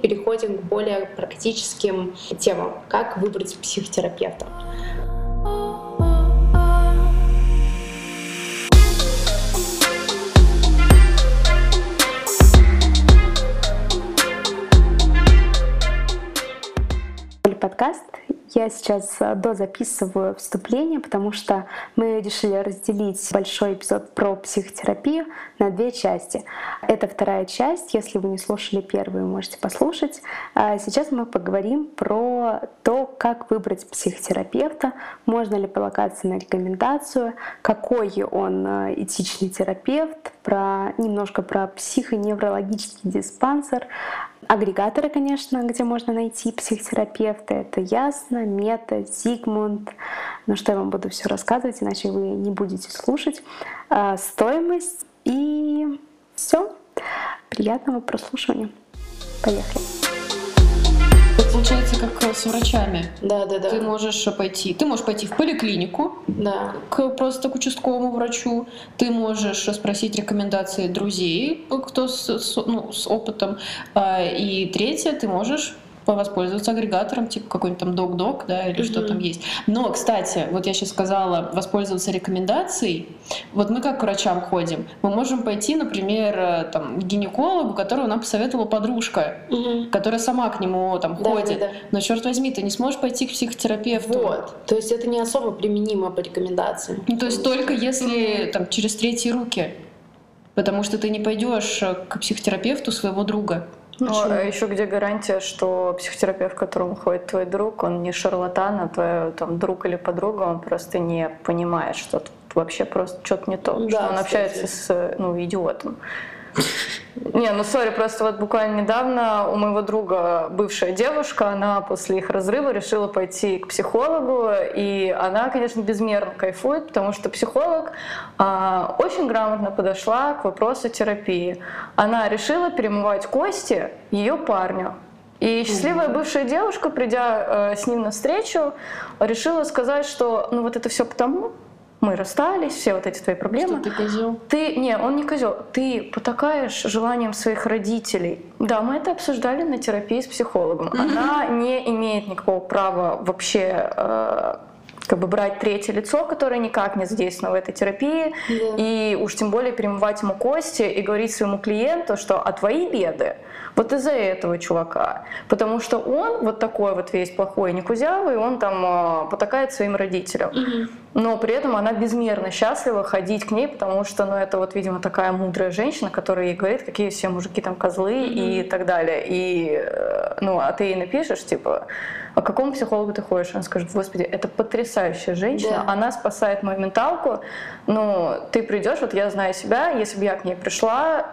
Переходим к более практическим темам. Как выбрать психотерапевта? подкаст я сейчас э, дозаписываю вступление, потому что мы решили разделить большой эпизод про психотерапию на две части. Это вторая часть. Если вы не слушали первую, можете послушать. А сейчас мы поговорим про то, как выбрать психотерапевта, можно ли полагаться на рекомендацию, какой он э, этичный терапевт, про, немножко про психоневрологический диспансер, агрегаторы, конечно, где можно найти психотерапевта. Это Ясно, Мета, Зигмунд. Но что я вам буду все рассказывать, иначе вы не будете слушать. А, стоимость и все. Приятного прослушивания. Поехали получается как с врачами. Да, да, да. Ты можешь пойти, ты можешь пойти в поликлинику, да. к просто к участковому врачу. Ты можешь спросить рекомендации друзей, кто с, с, ну, с опытом. А, и третье, ты можешь воспользоваться агрегатором, типа какой-нибудь там док-док, да, или mm-hmm. что там есть. Но, кстати, вот я сейчас сказала, воспользоваться рекомендацией. Вот мы как к врачам ходим, мы можем пойти, например, э, там, к гинекологу, которого нам посоветовала подружка, mm-hmm. которая сама к нему там да, ходит. Да, да. Но черт возьми, ты не сможешь пойти к психотерапевту. Вот. То есть это не особо применимо по рекомендациям. Ну, то есть только если там через третьи руки. Потому что ты не пойдешь к психотерапевту своего друга. Ну, а еще где гарантия, что психотерапевт, к которому ходит твой друг, он не шарлатан, а твой там, друг или подруга, он просто не понимает, что тут вообще просто что-то не то, да, что он кстати. общается с ну, идиотом. Не, ну сори, просто вот буквально недавно у моего друга бывшая девушка, она после их разрыва решила пойти к психологу, и она, конечно, безмерно кайфует, потому что психолог а, очень грамотно подошла к вопросу терапии. Она решила перемывать кости ее парню. И счастливая бывшая девушка, придя э, с ним на встречу, решила сказать, что ну вот это все потому, мы расстались, все вот эти твои проблемы. Что ты козел? Ты, не, он не козел. Ты потакаешь желанием своих родителей. Да, мы это обсуждали на терапии с психологом. Она не имеет никакого права вообще э, как бы брать третье лицо, которое никак не задействовано в этой терапии, yeah. и уж тем более перемывать ему кости и говорить своему клиенту, что а твои беды вот из-за этого чувака. Потому что он вот такой вот весь плохой, не кузявый, он там э, потакает своим родителям. Mm-hmm. Но при этом она безмерно счастлива ходить к ней, потому что, ну, это вот, видимо, такая мудрая женщина, которая ей говорит, какие все мужики там козлы mm-hmm. и так далее. И, э, ну, а ты ей напишешь, типа, а к какому психологу ты ходишь? Она скажет, господи, это потрясающая женщина, да. она спасает мою менталку. Ну, ты придешь, вот я знаю себя, если бы я к ней пришла,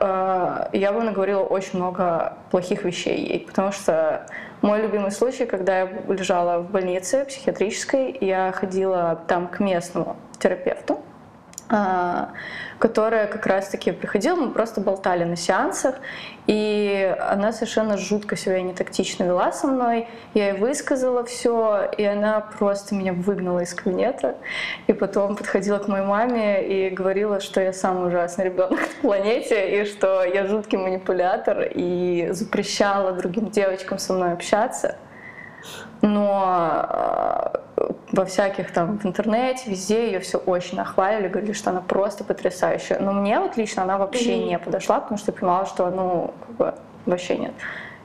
э, я бы наговорила очень много плохих вещей ей, потому что мой любимый случай, когда я лежала в больнице психиатрической, я ходила там к местному терапевту, которая как раз-таки приходила, мы просто болтали на сеансах, и она совершенно жутко себя не тактично вела со мной. Я ей высказала все, и она просто меня выгнала из кабинета. И потом подходила к моей маме и говорила, что я самый ужасный ребенок на планете, и что я жуткий манипулятор, и запрещала другим девочкам со мной общаться. Но во всяких там в интернете, везде ее все очень нахвалили, говорили, что она просто потрясающая. Но мне вот лично она вообще mm-hmm. не подошла, потому что я понимала, что ну как бы вообще нет.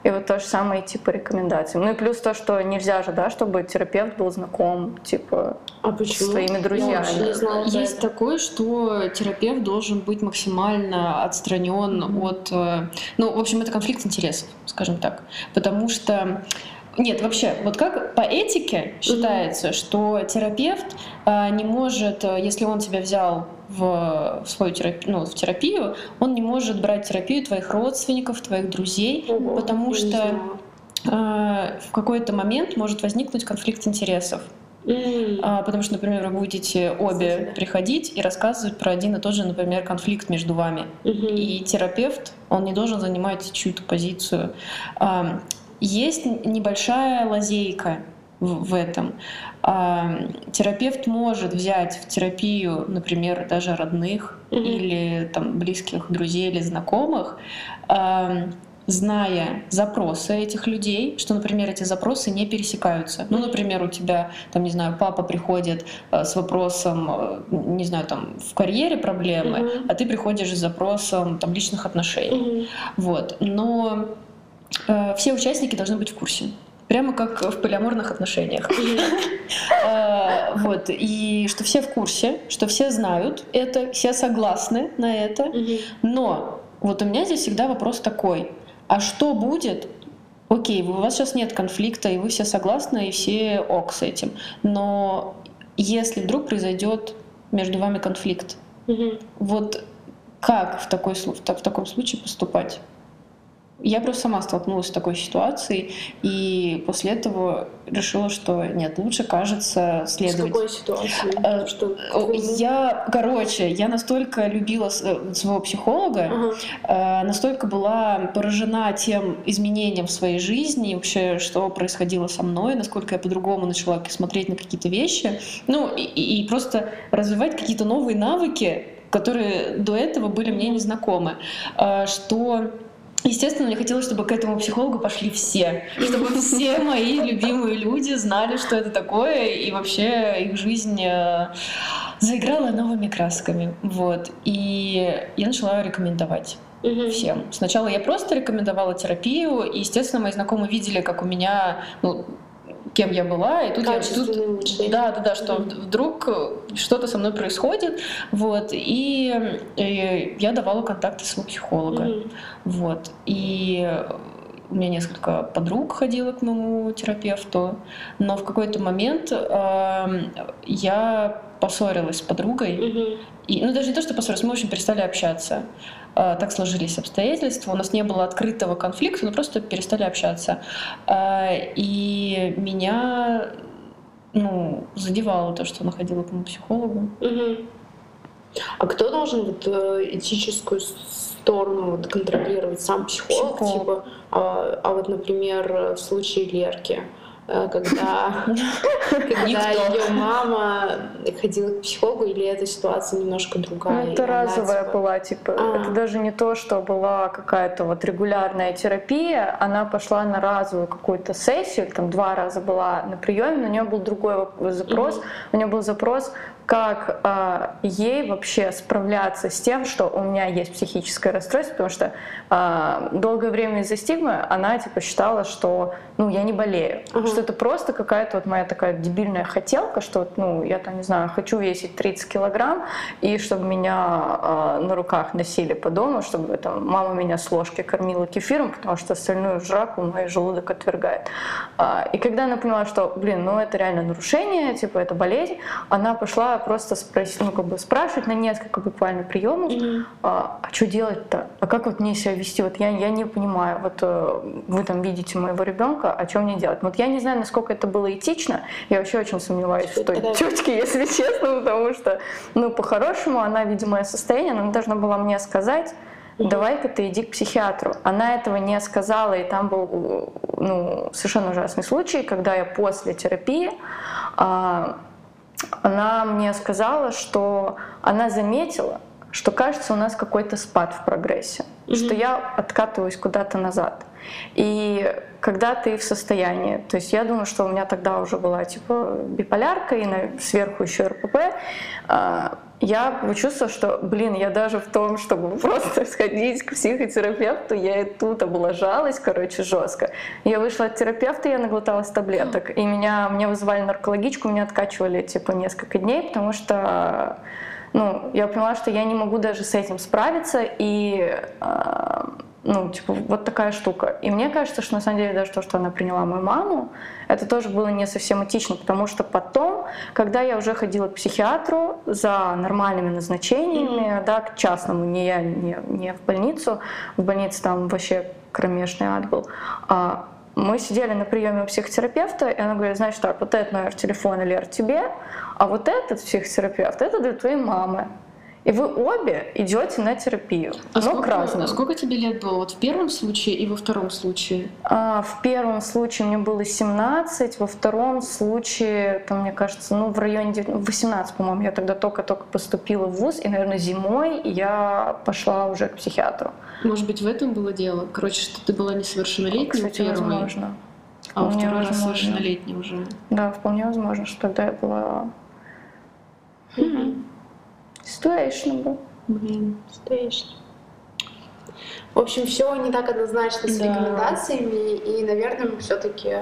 И вот то же самое типа рекомендации. Ну и плюс то, что нельзя же, да, чтобы терапевт был знаком, типа, а почему? с твоими друзьями. Я не знаю, Есть это. такое, что терапевт должен быть максимально отстранен mm-hmm. от... Э, ну, в общем, это конфликт интересов, скажем так. Потому что нет, вообще, вот как по этике считается, mm-hmm. что терапевт а, не может, э, если он тебя взял в, в свою терапию, ну, в терапию, он не может брать терапию твоих родственников, твоих друзей, mm-hmm. потому что а, в какой-то момент может возникнуть конфликт интересов. Mm. А, потому что, например, вы будете обе Кстати, приходить и рассказывать про один и тот же, например, конфликт между вами. Mm-hmm. И терапевт, он не должен занимать чью-то позицию. А, есть небольшая лазейка в, этом. А, терапевт может взять в терапию, например, даже родных mm-hmm. или там близких друзей или знакомых, а, зная запросы этих людей, что, например, эти запросы не пересекаются. Ну, например, у тебя, там, не знаю, папа приходит э, с вопросом, э, не знаю, там, в карьере проблемы, mm-hmm. а ты приходишь с запросом там, личных отношений. Mm-hmm. Вот. Но все участники должны быть в курсе. Прямо как в полиаморных отношениях. Э, вот. И что все в курсе, что все знают это, все согласны на это. Но вот у меня здесь всегда вопрос такой. А что будет, окей, у вас сейчас нет конфликта, и вы все согласны, и все ок с этим. Но если вдруг произойдет между вами конфликт, угу. вот как в, такой, в, в таком случае поступать? Я просто сама столкнулась с такой ситуацией, и после этого решила, что нет, лучше, кажется, следовать. С какой ситуации? А, что, я, короче, я настолько любила э, своего психолога, ага. а, настолько была поражена тем изменением в своей жизни, вообще, что происходило со мной, насколько я по-другому начала смотреть на какие-то вещи, ну, и, и просто развивать какие-то новые навыки, которые до этого были мне незнакомы, что Естественно, мне хотелось, чтобы к этому психологу пошли все, чтобы все мои любимые люди знали, что это такое, и вообще их жизнь э, заиграла новыми красками. Вот. И я начала рекомендовать всем. Сначала я просто рекомендовала терапию, и, естественно, мои знакомые видели, как у меня ну, кем я была, и тут я тут, да, да, да, что mm-hmm. вдруг что-то со мной происходит, вот, и, и я давала контакты своего психолога, mm-hmm. вот, и у меня несколько подруг ходило к моему терапевту, но в какой-то момент э, я поссорилась с подругой, mm-hmm. и, ну даже не то, что поссорилась, мы общем перестали общаться. А, так сложились обстоятельства, у нас не было открытого конфликта, но просто перестали общаться. А, и меня ну, задевало то, что она ходила к моему психологу. Угу. А кто должен вот э, этическую сторону вот, контролировать? Сам психолог, психолог. типа? А, а вот, например, в случае Лерки, Э, когда, когда ее мама ходила к психологу, или эта ситуация немножко другая? Ну, это разовая типа... была, типа, а. это даже не то, что была какая-то вот регулярная терапия, она пошла на разовую какую-то сессию, там два раза была на приеме, но у нее был другой запрос, угу. у нее был запрос как э, ей вообще справляться с тем, что у меня есть психическое расстройство, потому что э, долгое время из-за стигмы она типа считала, что ну я не болею, uh-huh. что это просто какая-то вот моя такая дебильная хотелка, что ну я там не знаю хочу весить 30 килограмм и чтобы меня э, на руках носили по дому, чтобы там мама меня с ложки кормила кефиром, потому что остальную жраку мой желудок отвергает. Э, и когда она поняла, что блин, ну это реально нарушение, типа это болезнь, она пошла просто спросить, ну, как бы спрашивать на несколько буквально приемов, mm-hmm. а, а что делать-то? А как вот мне себя вести? Вот я, я не понимаю. Вот э, вы там видите моего ребенка, а что мне делать? Вот я не знаю, насколько это было этично. Я вообще очень сомневаюсь в той да. тетке, если честно, потому что, ну, по-хорошему, она, видимо, мое состояние, она должна была мне сказать, давай-ка ты иди к психиатру. Она этого не сказала, и там был ну, совершенно ужасный случай, когда я после терапии а, она мне сказала, что она заметила, что кажется у нас какой-то спад в прогрессе, mm-hmm. что я откатываюсь куда-то назад. И когда ты в состоянии, то есть я думаю, что у меня тогда уже была типа биполярка и на, сверху еще РПП, а, я почувствовала, что, блин, я даже в том, чтобы просто сходить к психотерапевту, я и тут облажалась, короче, жестко. Я вышла от терапевта, я наглоталась таблеток, и меня, мне вызывали наркологичку, меня откачивали, типа, несколько дней, потому что ну, я поняла, что я не могу даже с этим справиться, и э, ну, типа, вот такая штука. И мне кажется, что на самом деле даже то, что она приняла мою маму, это тоже было не совсем этично, потому что потом, когда я уже ходила к психиатру за нормальными назначениями, mm-hmm. да, к частному, не я, не, не в больницу, в больнице там вообще кромешный ад был, а мы сидели на приеме у психотерапевта, и она говорит, значит так, вот этот номер телефона, Лер, тебе, а вот этот психотерапевт, это для твоей мамы. И вы обе идете на терапию, а но сколько, к разному. А сколько тебе лет было? Вот в первом случае и во втором случае? А, в первом случае мне было 17, во втором случае, там, мне кажется, ну, в районе 18, по-моему, я тогда только-только поступила в ВУЗ, и, наверное, зимой я пошла уже к психиатру. Может быть, в этом было дело? Короче, что ты была несовершеннолетней Кстати, первой, возможно. а во второй раз совершеннолетней уже. Да, вполне возможно, что тогда я была situationable. Блин. Стоишь. В общем, все не так однозначно с Да. рекомендациями, и, наверное, все-таки,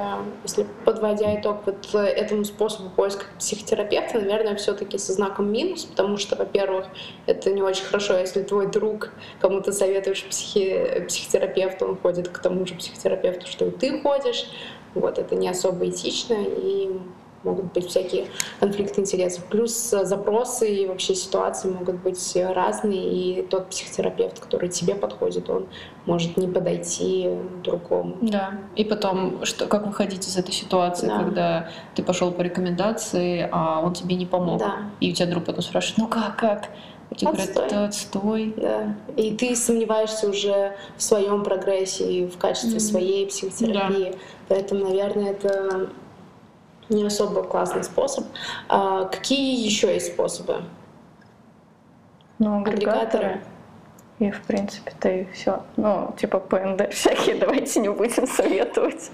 если подводя итог вот э, этому способу поиска психотерапевта, наверное, все-таки со знаком минус, потому что, во-первых, это не очень хорошо, если твой друг, кому ты советуешь психи... психотерапевта, он ходит к тому же психотерапевту, что и ты ходишь. Вот это не особо этично, и могут быть всякие конфликты интересов. Плюс э, запросы и вообще ситуации могут быть э, разные, и тот психотерапевт, который тебе подходит, он может не подойти другому. Да. И потом, что, как выходить из этой ситуации, Да. когда ты пошел по рекомендации, а он тебе не помог. Да. И у тебя друг потом спрашивает, ну как, как? И тебе говорят, Отстой. это отстой. Да. И ты сомневаешься уже в своем прогрессе и в качестве Мгм. своей психотерапии. Поэтому, наверное, это не особо классный способ. А какие еще есть способы? Ну, Агрегаторы. агрегаторы. И, в принципе-то и все. Ну, типа ПНД всякие, давайте не будем советовать.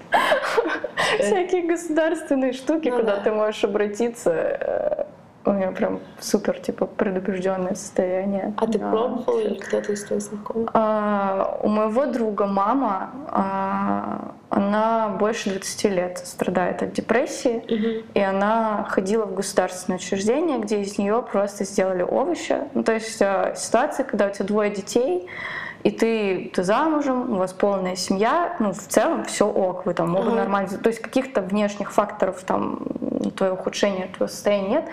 Всякие государственные штуки, Ну куда да. ты можешь обратиться. Э, У меня прям супер, типа, предубежденное состояние. А ты на пробовала или кто-то из твоих знакомых? А, у моего друга мама, а, она больше 20 лет страдает от депрессии, и она ходила в государственное учреждение, где из нее просто сделали овощи. Ну, то есть а, ситуация, когда у тебя двое детей, и ты, ты замужем, у вас полная семья, ну, в целом все ок, вы там оба Ага. нормально. То есть каких-то внешних факторов, там, твоего ухудшения, твоего состояния нет.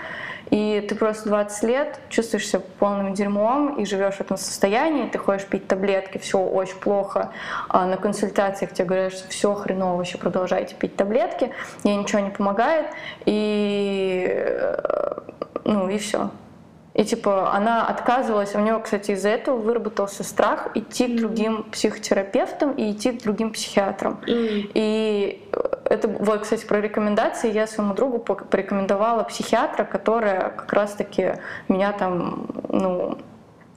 И ты просто 20 лет чувствуешь себя полным дерьмом и живешь в этом состоянии, ты ходишь пить таблетки, все очень плохо. А на консультациях тебе говорят, что все хреново, еще продолжайте пить таблетки, ей ничего не помогает, и э, ну и все. И типа она отказывалась, у нее, кстати, из-за этого выработался страх идти к другим психотерапевтам и идти к другим психиатрам. И это, вот, кстати, про рекомендации. Я своему другу порекомендовала психиатра, которая как раз-таки меня там, ну,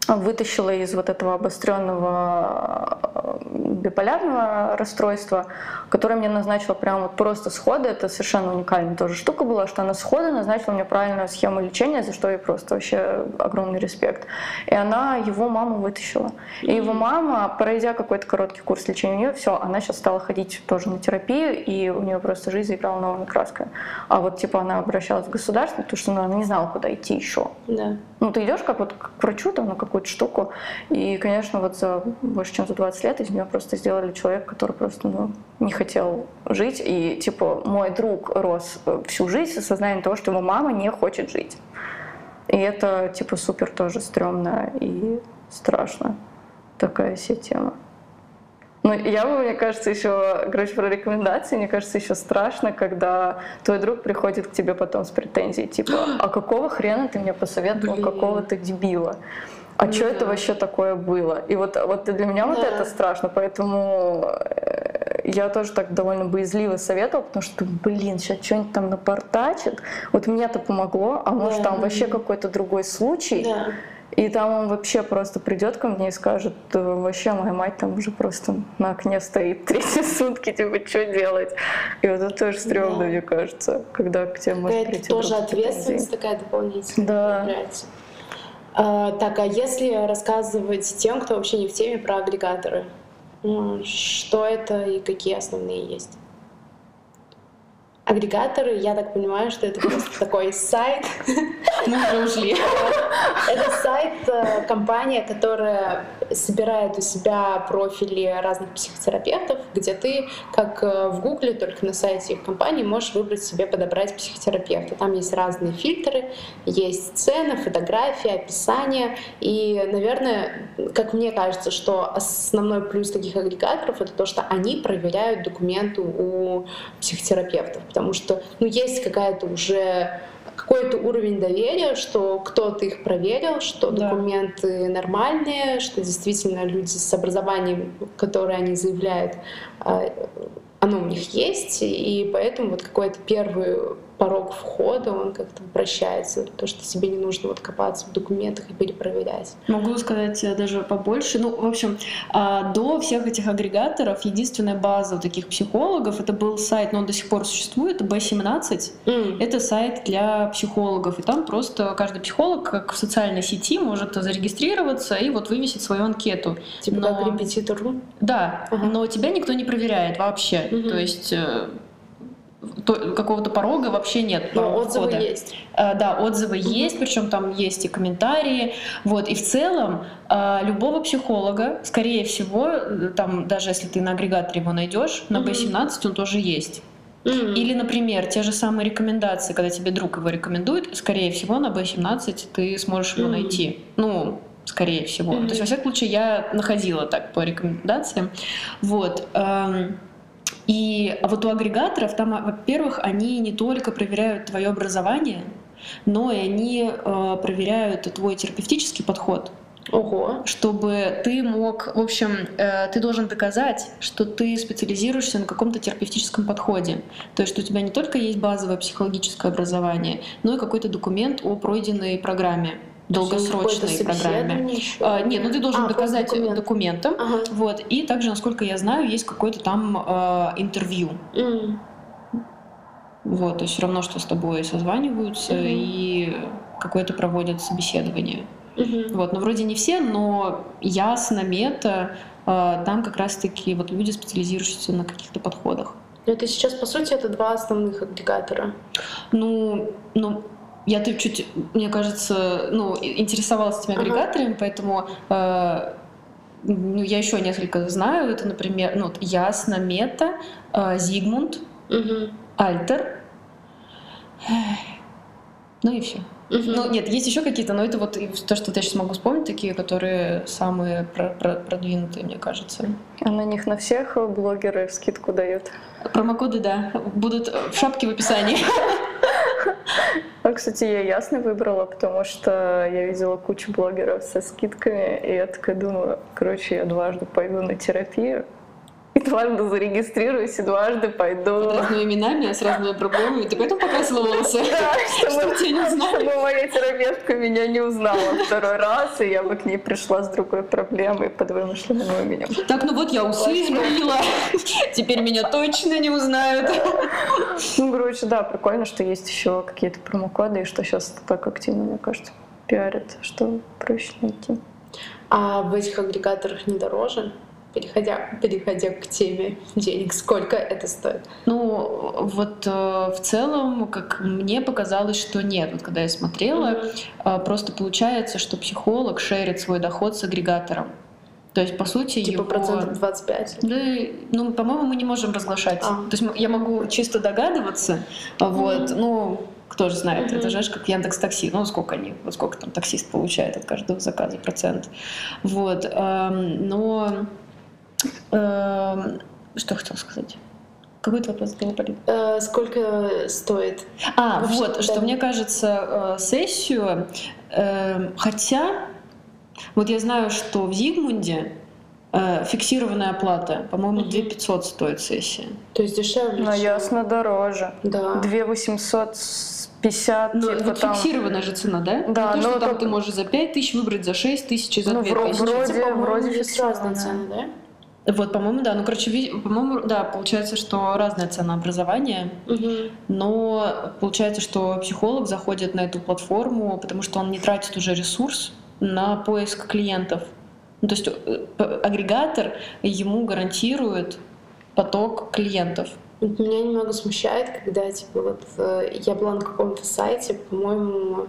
вытащила из вот этого обостренного э, биполярного расстройства, которое мне назначила прямо вот просто сходу. Это совершенно уникальная тоже штука была, что она сходу назначила мне правильную схему лечения, за что ей просто вообще огромный респект. И она его маму вытащила. И его мама, пройдя какой-то короткий курс лечения у нее, все, она сейчас стала ходить тоже на терапию, и у нее просто жизнь заиграла новыми красками. А вот типа она обращалась в государство, потому что ну, она не знала, куда идти еще. Да. Ну, ты идешь как вот к врачу там на какую-то штуку, и, конечно, вот за больше чем за 20 лет из нее просто сделали человека, который просто ну, не хотел жить. И, типа, мой друг рос э, всю жизнь с осознанием того, что его мама не хочет жить. И это, типа, супер тоже стрёмно и страшно. Такая себе тема. Ну, я бы, мне кажется, еще, короче, про рекомендации, мне кажется, еще страшно, когда твой друг приходит к тебе потом с претензией, типа, а какого хрена ты мне посоветовал Блин. какого-то дебила? А Ну что да. это вообще такое было? И вот, вот для меня вот Да. это страшно, поэтому э, я тоже так довольно боязливо советовала, потому что, блин, сейчас что-нибудь там напортачит. Вот мне-то помогло, а может Да. там вообще какой-то другой случай. Да. И там он вообще просто придет ко мне и скажет, «Э, вообще моя мать там уже просто на окне стоит третьи сутки, типа, что делать? И вот это тоже стрёмно, Да. мне кажется, когда к тебе может Какая-то прийти тоже ответственность такая дополнительная Да. появляется. А, так, а если рассказывать тем, кто вообще не в теме про агрегаторы, что это и какие основные есть? Агрегаторы, я так понимаю, что это просто такой сайт, Мы уже ушли. Это сайт, э, компания, которая собирает у себя профили разных психотерапевтов, где ты, как э, в Гугле, только на сайте их компании, можешь выбрать себе, подобрать психотерапевта. Там есть разные фильтры, есть цены, фотографии, описание. И, наверное, как мне кажется, что основной плюс таких агрегаторов — это то, что они проверяют документы у психотерапевтов. Потому что ну, есть какая-то уже какой-то уровень доверия, что кто-то их проверил, что да. документы нормальные, что действительно люди с образованием, которые они заявляют, а, оно у них есть, и поэтому вот какой-то первый порог входа, он как-то упрощается. То, что тебе не нужно вот копаться в документах и перепроверять. Могу сказать э, даже побольше. Ну, в общем, а, до всех этих агрегаторов единственная база таких психологов, это был сайт, но он до сих пор существует, B17. Mm. Это сайт для психологов. И там просто каждый психолог, как в социальной сети, может зарегистрироваться и вот вывесить свою анкету. Типа но... как репетитор? Да, uh-huh. но тебя никто не проверяет вообще. Uh-huh. То есть э, какого-то порога вообще нет. Но отзывы входа. есть. А, да, отзывы mm-hmm. есть, причем там есть и комментарии. Вот. И в целом а, любого психолога, скорее всего, там, даже если ты на агрегаторе его найдешь, на B17 mm-hmm. он тоже есть. Mm-hmm. Или, например, те же самые рекомендации, когда тебе друг его рекомендует, скорее всего, на B17 ты сможешь его найти. Ну, скорее всего. То есть, во всяком случае, я находила так по рекомендациям. Вот. И вот у агрегаторов там, во-первых, они не только проверяют твое образование, но и они э, проверяют твой терапевтический подход. Ого. Чтобы ты мог, в общем, э, ты должен доказать, что ты специализируешься на каком-то терапевтическом подходе. То есть, что у тебя не только есть базовое психологическое образование, но и какой-то документ о пройденной программе долгосрочной программе. А, нет, ну ты должен а, доказать документ. документом. Ага. Вот. И также, насколько я знаю, есть какое-то там э, интервью. Mm. Вот, то есть все равно, что с тобой созваниваются mm-hmm. и какое-то проводят собеседование. Mm-hmm. Вот, ну вроде не все, но ясно, мета, э, там как раз-таки вот люди специализирующиеся на каких-то подходах. Но это сейчас, по сути, это два основных агрегатора. Ну, ну я тут чуть, мне кажется, ну, интересовалась этими агрегаторами, ага. поэтому э, ну, я еще несколько знаю. Это, например, ну, Ясно, Мета, э, Зигмунд, угу. Альтер. Ну и все. Угу. Ну, нет, есть еще какие-то, но это вот то, что я сейчас могу вспомнить, такие, которые самые про про продвинутые, мне кажется. А на них на всех блогеры скидку дают? Промокоды, да, будут в шапке в описании. А, кстати, я ясно выбрала, потому что я видела кучу блогеров со скидками, и я такая думаю, короче, я дважды пойду на терапию, дважды зарегистрируюсь, и дважды пойду. Под разными именами, с разными проблемами. Ты поэтому покрасила волосы? Да, чтобы, тебя не узнали. чтобы моя терапевтка меня не узнала второй раз, и я бы к ней пришла с другой проблемой под вымышленным именем. Так, ну вот я усы изменила, теперь меня точно не узнают. Ну, короче, да, прикольно, что есть еще какие-то промокоды, и что сейчас так активно, мне кажется, пиарят, что проще найти. А в этих агрегаторах не дороже? Переходя, переходя к теме денег, сколько это стоит? Ну, вот э, в целом, как мне показалось, что нет. Вот когда я смотрела, mm-hmm. просто получается, что психолог шерит свой доход с агрегатором. То есть, по сути, типа его... процентов 25? Да, ну, по-моему, мы не можем разглашать. А. То есть я могу чисто догадываться, вот, mm-hmm. ну, кто же знает, mm-hmm. это же как Яндекс Такси, ну сколько они, вот сколько там таксист получает от каждого заказа процент, вот, эм, но что хотел сказать? Какой то вопрос был? Э, сколько стоит? А, Вообще, вот, да. что мне кажется, э, сессию, э, хотя, вот я знаю, что в Зигмунде фиксированная оплата, по-моему, 2 500 стоит сессия. То есть дешевле? Ну, ясно, дороже. Да. 2 800 50, но, типа, вот там... фиксированная же цена, да? Да, не то, но что там ты можешь за 5 тысяч выбрать, за 6 тысяч и за ну, 2 тысячи. Вроде, типа, вроде фиксированная цена, да? Вот, по-моему, да. Ну, короче, по-моему, да, получается, что разная цена образования, угу. но получается, что психолог заходит на эту платформу, потому что он не тратит уже ресурс на поиск клиентов. Ну, то есть э, агрегатор ему гарантирует поток клиентов. Меня немного смущает, когда типа вот э, я была на каком-то сайте, по-моему,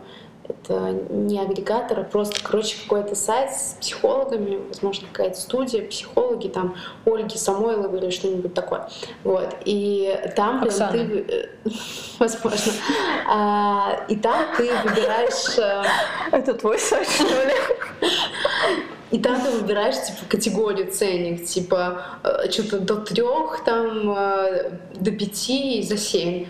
это не агрегатор, а просто, короче, какой-то сайт с психологами, возможно, какая-то студия, психологи, там, Ольги Самойловой или что-нибудь такое. Вот. И там прям ты... Э, возможно. А, и там ты выбираешь... Э, это твой сайт, что ли? И там ты выбираешь типа категорию ценник, типа э, что-то до трех, там до пяти и за семь.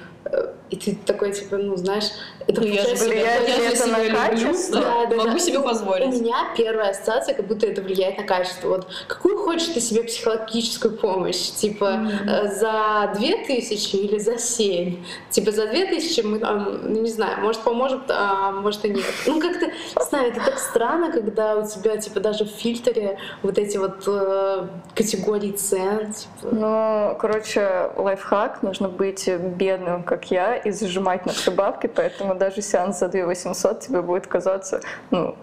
И ты такой, типа, ну, знаешь, это Ну, я же, влияет я же это на качество? да, Да, могу да. себе У позволить. меня первая ассоциация, как будто это влияет на качество. Вот какую хочешь ты себе психологическую помощь? Типа э, за две тысячи или за семь? Типа за две тысячи мы там, ну, не знаю, может поможет, а может и нет. Ну как-то, не знаю, это так странно, когда у тебя типа даже в фильтре вот эти вот э, категории цен. Типа. Ну, короче, лайфхак. Нужно быть бедным, как я, и зажимать на все бабки, поэтому даже сеанс за 2 800 тебе будет казаться, ну,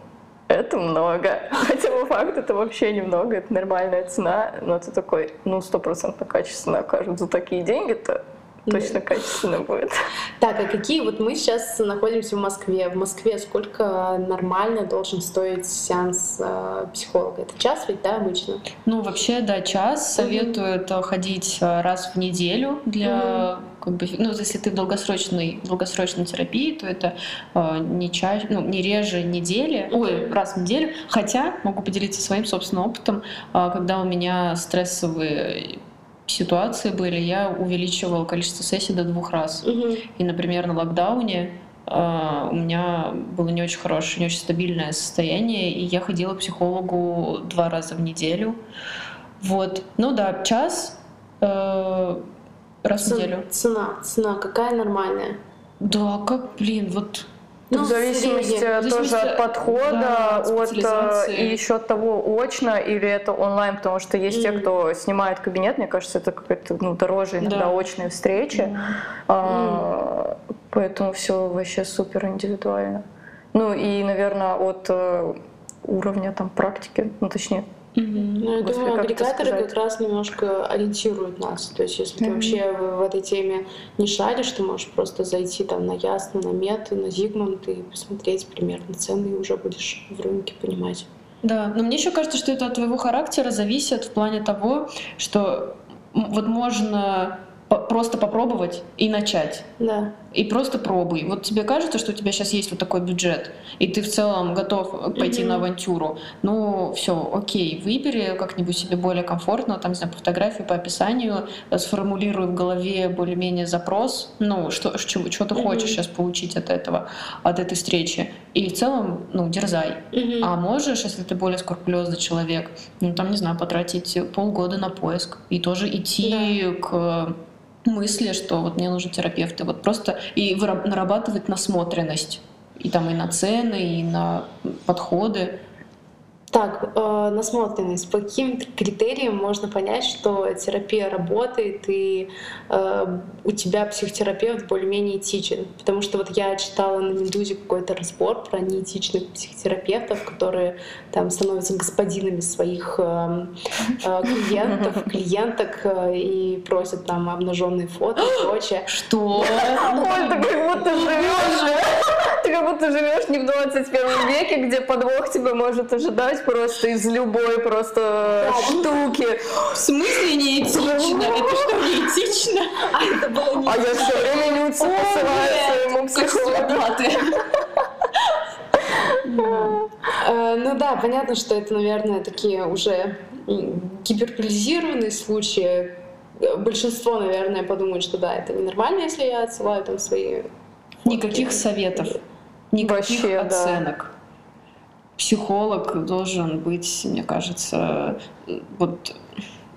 это много. Хотя по факту это вообще немного, это нормальная цена, но ты такой, ну, стопроцентно качественно окажут за такие деньги-то точно качественно будет. Так, а какие вот мы сейчас находимся в Москве? В Москве сколько нормально должен стоить сеанс э, психолога? Это час ведь, да, обычно? Ну, вообще, да, час. Советуют э, ходить э, раз в неделю для как бы, ну, если ты в долгосрочной, долгосрочной терапии, то это э, не чаще, ну, не реже недели, ой, раз в неделю. Хотя могу поделиться своим собственным опытом, э, когда у меня стрессовые ситуации были, я увеличивала количество сессий до двух раз. И, например, на локдауне э, у меня было не очень хорошее, не очень стабильное состояние, и я ходила к психологу два раза в неделю. Вот. Ну да, час э, раз в Ц- неделю. Цена, цена какая нормальная? Да, как, блин, вот Ну, в зависимости средняя. В тоже от подхода, да, от от э, и еще от того, очно или это онлайн, потому что есть те, Мгм. кто снимает кабинет, мне кажется, это какая-то ну, дороже иногда Да. очные встречи. А, Поэтому все вообще супер индивидуально. Ну и, наверное, от э, уровня там практики, ну точнее, Мгм. Ну, я Господи, думаю, агрегаторы как раз немножко ориентируют нас. То есть, если ты Мгм. вообще в, в этой теме не шаришь, ты можешь просто зайти там на Ясно, на Мету, на Зигмунд и посмотреть примерно цены, и уже будешь в рынке понимать. Да, но мне еще кажется, что это от твоего характера зависит в плане того, что вот можно просто попробовать и начать. Да. И просто пробуй. Вот тебе кажется, что у тебя сейчас есть вот такой бюджет, и ты в целом готов пойти Мгм. на авантюру. Ну, все, окей, выбери как-нибудь себе более комфортно, там, не знаю, по фотографии, по описанию, э, сформулируй в голове более-менее запрос, ну, что, что, что ты Мгм. хочешь сейчас получить от этого, от этой встречи. И в целом, ну, дерзай. Мгм. А можешь, если ты более скрупулезный человек, ну, там, не знаю, потратить полгода на поиск и тоже идти к мысли, что вот мне нужен терапевт, и вот просто и нарабатывать насмотренность. И там и на цены, и на подходы. Так, э, насмотренность. По каким критериям можно понять, что терапия работает и э, у тебя психотерапевт более-менее этичен? Потому что вот я читала на Медузе какой-то разбор про неэтичных психотерапевтов, которые там становятся господинами своих э, э, клиентов, клиенток э, и просят там обнаженные фото и прочее. Что? Оль, ты как будто живешь, ты как будто живешь не в 21 веке, где подвох тебя может ожидать просто из любой просто штуки. В смысле неэтично? Это что, неэтично? Это было не А я все время Люци посылаю своему психологу. Э, Ну да, понятно, что это, наверное, такие уже гиперполизированные случаи. Большинство, наверное, подумают, что да, это ненормально, если я отсылаю там свои... Никаких советов, никаких Вообще, да. оценок. Психолог должен быть, мне кажется, вот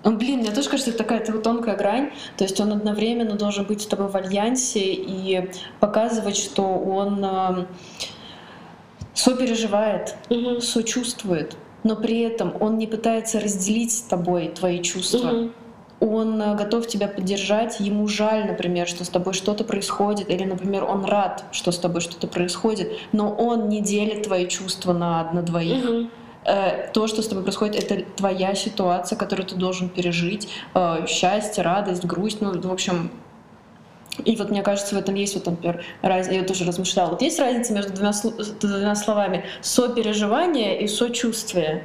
ну, блин, мне тоже кажется, это такая вот тонкая грань. То есть он одновременно должен быть с тобой в альянсе и показывать, что он э, сопереживает, Мгм. сочувствует, но при этом он не пытается разделить с тобой твои чувства. Мгм. Он э, готов тебя поддержать, ему жаль, например, что с тобой что-то происходит, или, например, он рад, что с тобой что-то происходит, но он не делит твои чувства на, на двоих. Э, То, что с тобой происходит, это твоя ситуация, которую ты должен пережить. Э, Счастье, радость, грусть, ну, в общем... И вот мне кажется, в этом есть вот, например, разница, я тоже размышляла. Вот есть разница между двумя, двумя словами сопереживание и сочувствие.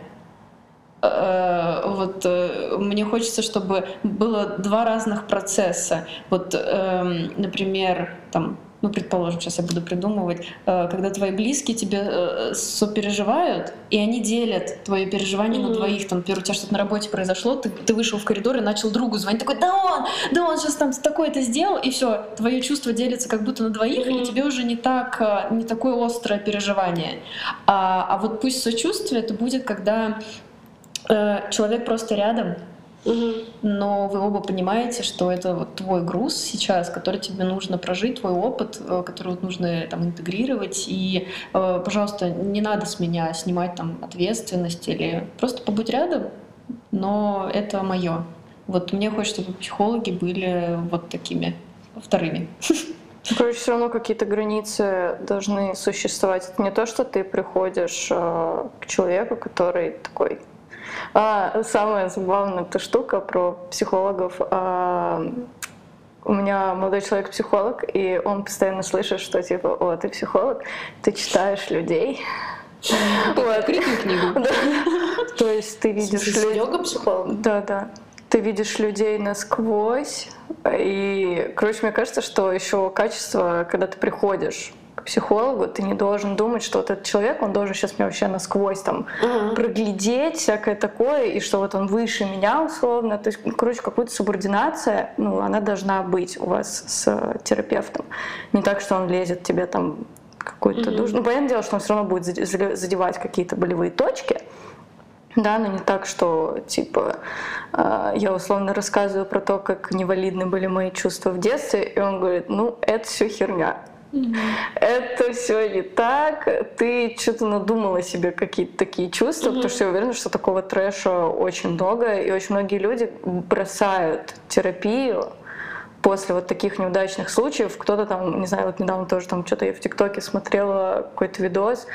Э, вот э, мне хочется, чтобы было два разных процесса. Вот, эм, например, там ну, предположим, сейчас я буду придумывать, э, когда твои близкие тебе сопереживают, и они делят твое переживание mm-hmm. на двоих. Там, например, у тебя что-то на работе произошло, ты, ты вышел в коридор и начал другу звонить, такой, да он, да он сейчас там такое-то сделал, и все, твое чувство делится как будто на двоих, mm-hmm. и тебе уже не так, не такое острое переживание. А, а вот пусть сочувствие это будет, когда человек просто рядом, но вы оба понимаете, что это вот твой груз сейчас, который тебе нужно прожить, твой опыт, э, который вот нужно там интегрировать. И, э, пожалуйста, не надо с меня снимать там ответственность или просто побудь рядом, но это мое. Вот мне хочется, чтобы психологи были вот такими вторыми. Короче, все равно какие-то границы должны существовать. Это не то, что ты приходишь э, к человеку, который такой а, самая забавная эта штука про психологов. А, у меня молодой человек психолог, и он постоянно слышит, что типа, о, ты психолог, ты читаешь людей. Вот. книгу. То есть ты видишь людей. Йога-психолог? Да, да. Ты видишь людей насквозь. И, короче, мне кажется, что еще качество, когда ты приходишь к психологу, ты не должен думать, что вот этот человек, он должен сейчас меня вообще насквозь там uh-huh. проглядеть, всякое такое, и что вот он выше меня условно. То есть, ну, короче, какая-то субординация, ну, она должна быть у вас с терапевтом. Не так, что он лезет тебе там какой-то uh-huh. душ. Ну, понятное дело, что он все равно будет задевать какие-то болевые точки, да, но не так, что, типа, а, я условно рассказываю про то, как невалидны были мои чувства в детстве, и он говорит, ну, это все херня. Это все не так. Ты что-то надумала себе какие-то такие чувства, mm-hmm. потому что я уверена, что такого трэша очень много, и очень многие люди бросают терапию после вот таких неудачных случаев. Кто-то там, не знаю, вот недавно тоже там что-то я в ТикТоке смотрела какой-то видос,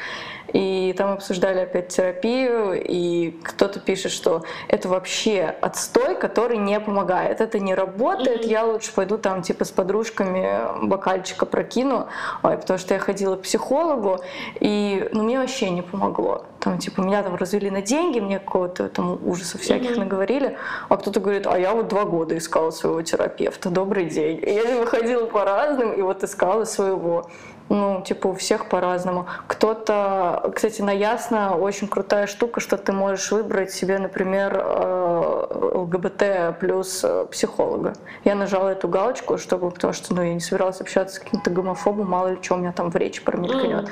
и там обсуждали опять терапию, и кто-то пишет, что это вообще отстой, который не помогает, это не работает, mm-hmm. я лучше пойду там типа с подружками бокальчика прокину, ой, потому что я ходила к психологу, и ну, мне вообще не помогло. Там, типа, меня там развели на деньги, мне какого-то там ужаса всяких mm-hmm. наговорили, а кто-то говорит, а я вот два года искала своего терапевта, добрый день. И я выходила по разным, и вот искала своего. Ну, типа, у всех по-разному. Кто-то, кстати, на Ясно очень крутая штука, что ты можешь выбрать себе, например, э, ЛГБТ плюс э, психолога. Я нажала эту галочку, чтобы, потому что, ну, я не собиралась общаться с каким-то гомофобом, мало ли что у меня там в речи промелькнет. Mm.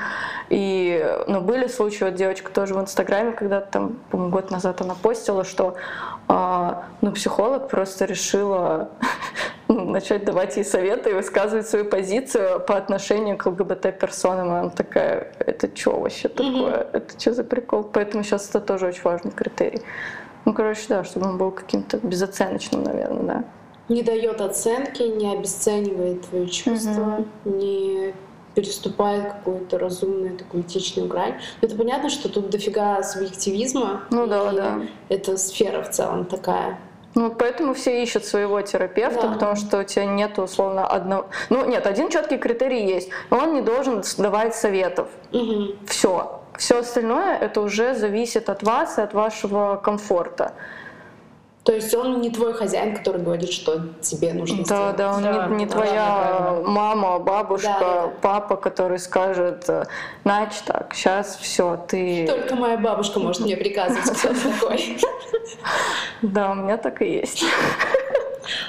И, ну, были случаи, вот девочка тоже в Инстаграме, когда там, по-моему, год назад она постила, что, а, ну, психолог просто решила ну, начать давать ей советы и высказывать свою позицию по отношению к ЛГБТ-персонам. Она такая, это что вообще такое? Mm-hmm. Это что за прикол? Поэтому сейчас это тоже очень важный критерий. Ну, короче, да, чтобы он был каким-то безоценочным, наверное, да. Не дает оценки, не обесценивает твои чувства, mm-hmm. не переступает какую-то разумную такую этичную грань. Но это понятно, что тут дофига субъективизма. Ну да, да. Это сфера в целом такая. Ну, поэтому все ищут своего терапевта, да. потому что у тебя нет условно одного... Ну, нет, один четкий критерий есть, он не должен давать советов. Угу. Все. Все остальное это уже зависит от вас и от вашего комфорта. То есть он не твой хозяин, который говорит, что тебе нужно да, сделать. Да, он да, не, не да, твоя да, мама, бабушка, да, да. папа, который скажет, значит так, сейчас все, ты... Только моя бабушка может мне приказывать, кто такой. Да, у меня так и есть.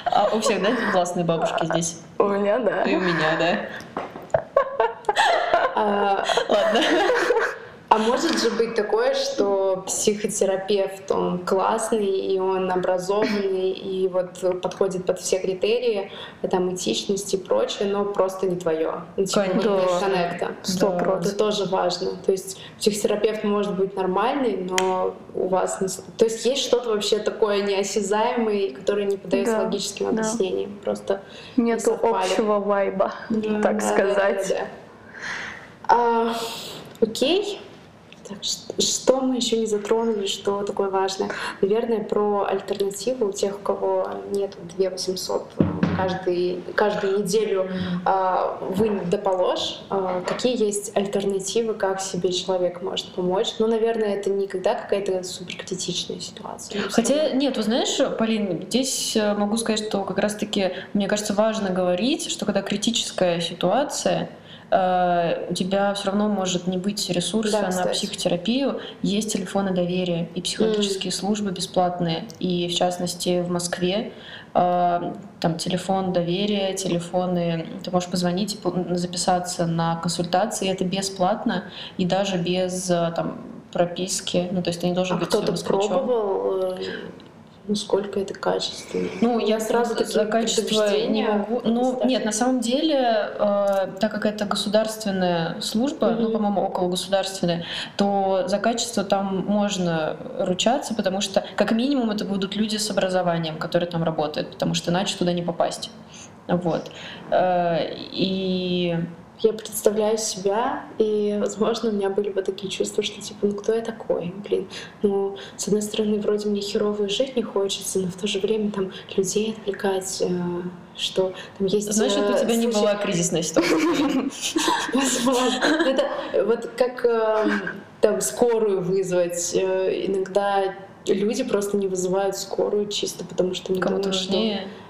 А у всех, да, классные бабушки здесь? У меня, да. И у меня, да. А, Ладно. А может же быть такое, что психотерапевт, он классный, и он образованный, и вот подходит под все критерии, там, этичности и прочее, но просто не твое. Ну, типа, Конечно. коннекта. Сто да. Это тоже важно. То есть психотерапевт может быть нормальный, но у вас... Не... То есть есть что-то вообще такое неосязаемое, которое не поддается да. логическим объяснениям. Да. Просто Нету не общего вайба, да, так да, сказать. Да, да, да. А, окей. Так, что мы еще не затронули, что такое важное? Наверное, про альтернативу у тех, у кого нет 2 800 каждый, каждую неделю а, вынь да положь. А, какие есть альтернативы, как себе человек может помочь? Ну, наверное, это никогда какая-то суперкритичная ситуация. Хотя, нет, вы знаешь, Полин, здесь э, могу сказать, что как раз-таки, мне кажется, важно говорить, что когда критическая ситуация, Э, у тебя все равно может не быть ресурса да, на психотерапию. Есть телефоны доверия и психологические mm. службы бесплатные. И в частности в Москве э, там телефон доверия, телефоны, ты можешь позвонить записаться на консультации, это бесплатно и даже без э, там прописки, ну то есть ты не должен а быть кто-то пробовал насколько это качественно. Ну, я сразу за качество не могу. Ну, нет, на самом деле, э, так как это государственная служба, mm-hmm. ну, по-моему, около государственная, то за качество там можно ручаться, потому что, как минимум, это будут люди с образованием, которые там работают, потому что иначе туда не попасть. Вот. Э, и я представляю себя, и, возможно, у меня были бы такие чувства, что, типа, ну кто я такой, блин. Ну, с одной стороны, вроде мне херово жить не хочется, но в то же время там людей отвлекать, э, что там есть... Значит, у тебя не была кризисная ситуация. Возможно. Это вот как эм, там скорую вызвать. Э, иногда люди просто не вызывают скорую чисто потому, что не думают, что...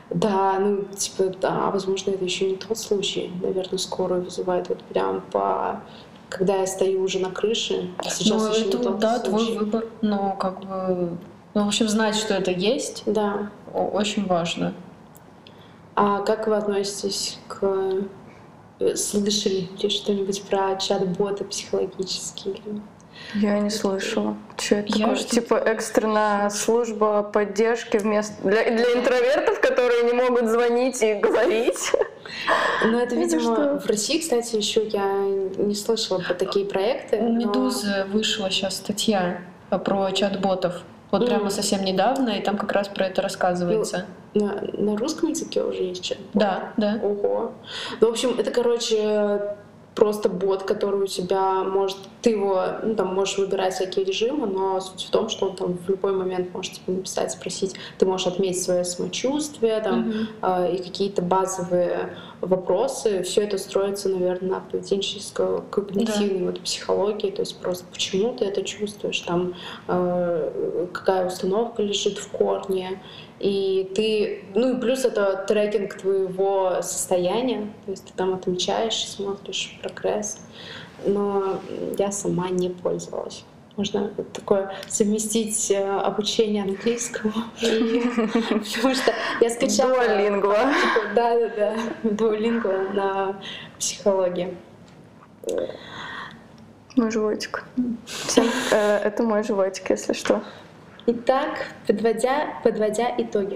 Да, ну, типа, да, возможно, это еще не тот случай. Наверное, скорую вызывают вот прям по когда я стою уже на крыше. Сейчас ну, еще это, не тот да, случай. твой выбор. Но как бы, ну, в общем, знать, что это есть, да. очень важно. А как вы относитесь к э, слышали ли что-нибудь про чат-боты психологические? Я не слышала. Что это я такое? Типа экстренная служба поддержки вместо для, для интровертов, которые не могут звонить и говорить. Ну, это, видимо, в России, кстати, еще я не слышала про такие проекты. У Медузы вышла сейчас статья про чат-ботов. Вот mm. прямо совсем недавно, и там как раз про это рассказывается. Ну, на, на русском языке уже есть чат-бот? Да, да. Ого. Ну, в общем, это, короче, просто бот, который у тебя может, ты его, ну, там, можешь выбирать всякие режимы, но суть в том, что он там в любой момент может тебе написать, спросить, ты можешь отметить свое самочувствие, там, mm-hmm. э, и какие-то базовые вопросы. Все это строится, наверное, на поведенческой, когнитивной да. вот психологии, то есть просто почему ты это чувствуешь, там, э, какая установка лежит в корне, и ты, ну и плюс это трекинг твоего состояния, то есть ты там отмечаешь, смотришь прогресс. Но я сама не пользовалась. Можно такое совместить э, обучение английскому. Потому что я скачала... Дуолингва. Да, да, да. Дуолингва на психологии. Мой животик. Э, это мой животик, если что. Итак, подводя, подводя итоги,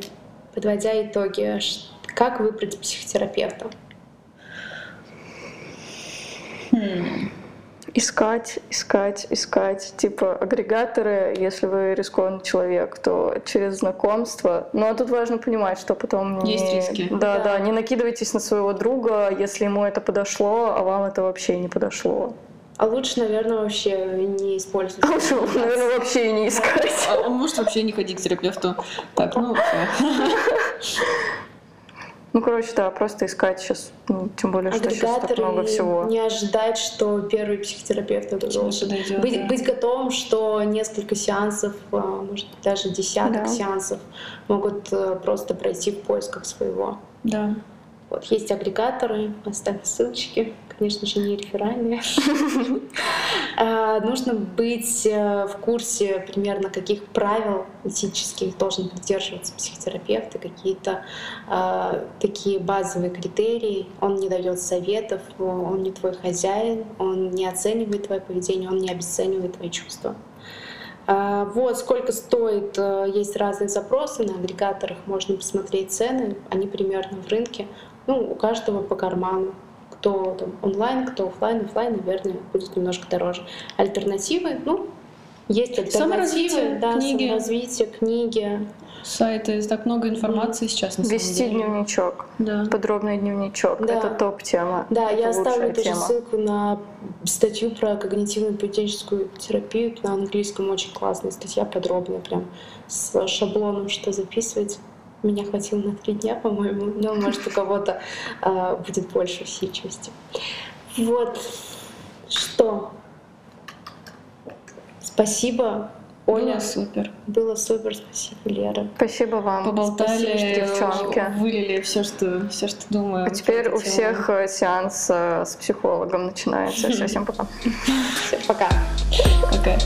подводя итоги, как выбрать психотерапевта? Хм. Искать, искать, искать. Типа агрегаторы, если вы рискованный человек, то через знакомство. Но ну, а тут важно понимать, что потом не... Есть риски. Да, да, да, не накидывайтесь на своего друга, если ему это подошло, а вам это вообще не подошло. А лучше, наверное, вообще не использовать. А лучше, наверное, вообще не искать. А, а может вообще не ходить к терапевту. Так, ну Ну, короче, да, просто искать сейчас, ну, тем более, что сейчас так много всего. Не ожидать, что первый психотерапевт это должен быть, быть готовым, что несколько сеансов, а, может быть, даже десяток да. сеансов могут э, просто пройти в поисках своего. Да. Вот, есть агрегаторы, оставим ссылочки конечно же, не реферальные. А, нужно быть э, в курсе примерно, каких правил этических должен придерживаться психотерапевт, и какие-то а, такие базовые критерии. Он не дает советов, он не твой хозяин, он не оценивает твое поведение, он не обесценивает твои чувства. А, вот сколько стоит, э, есть разные запросы, на агрегаторах можно посмотреть цены, они примерно в рынке, ну, у каждого по карману кто там онлайн, кто офлайн, офлайн, наверное, будет немножко дороже. Альтернативы, ну, есть альтернативы, саморазвитие, да, книги. саморазвитие, книги. Сайты, так много информации сейчас на Вести самом деле. дневничок, да. подробный дневничок, да. это топ-тема. Да, это я оставлю тоже ссылку на статью про когнитивную поведенческую терапию на английском, очень классная статья, подробная, прям с шаблоном, что записывать. Меня хватило на три дня, по-моему, но может у кого-то э, будет больше усидчивости. Вот. Что? Спасибо Оля, Было супер. Было супер, спасибо, Лера. Спасибо вам. Поболтали, Спасибо, девчонки. вылили все, что, все, что думаю. А теперь у всех э, сеанс э, с психологом начинается. Все, всем пока. Всем пока. Пока.